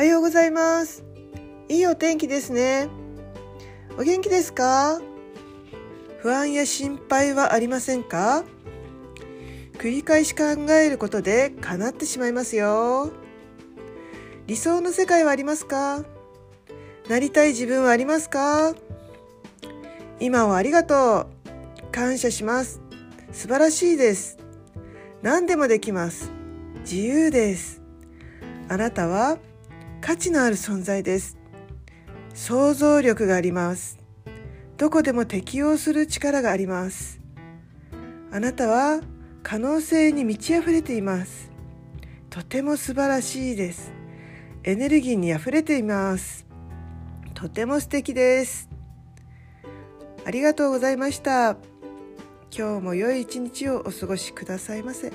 はようございます。いいお天気ですね。お元気ですか？不安や心配はありませんか？繰り返し考えることで叶ってしまいますよ。理想の世界はありますか？なりたい自分はありますか？今をありがとう。感謝します。素晴らしいです。何でもできます。自由です。あなたは価値のある存在です。想像力があります。どこでも適応する力があります。あなたは可能性に満ち溢れています。とても素晴らしいです。エネルギーに溢れています。とても素敵です。ありがとうございました。今日も良い一日をお過ごしくださいませ。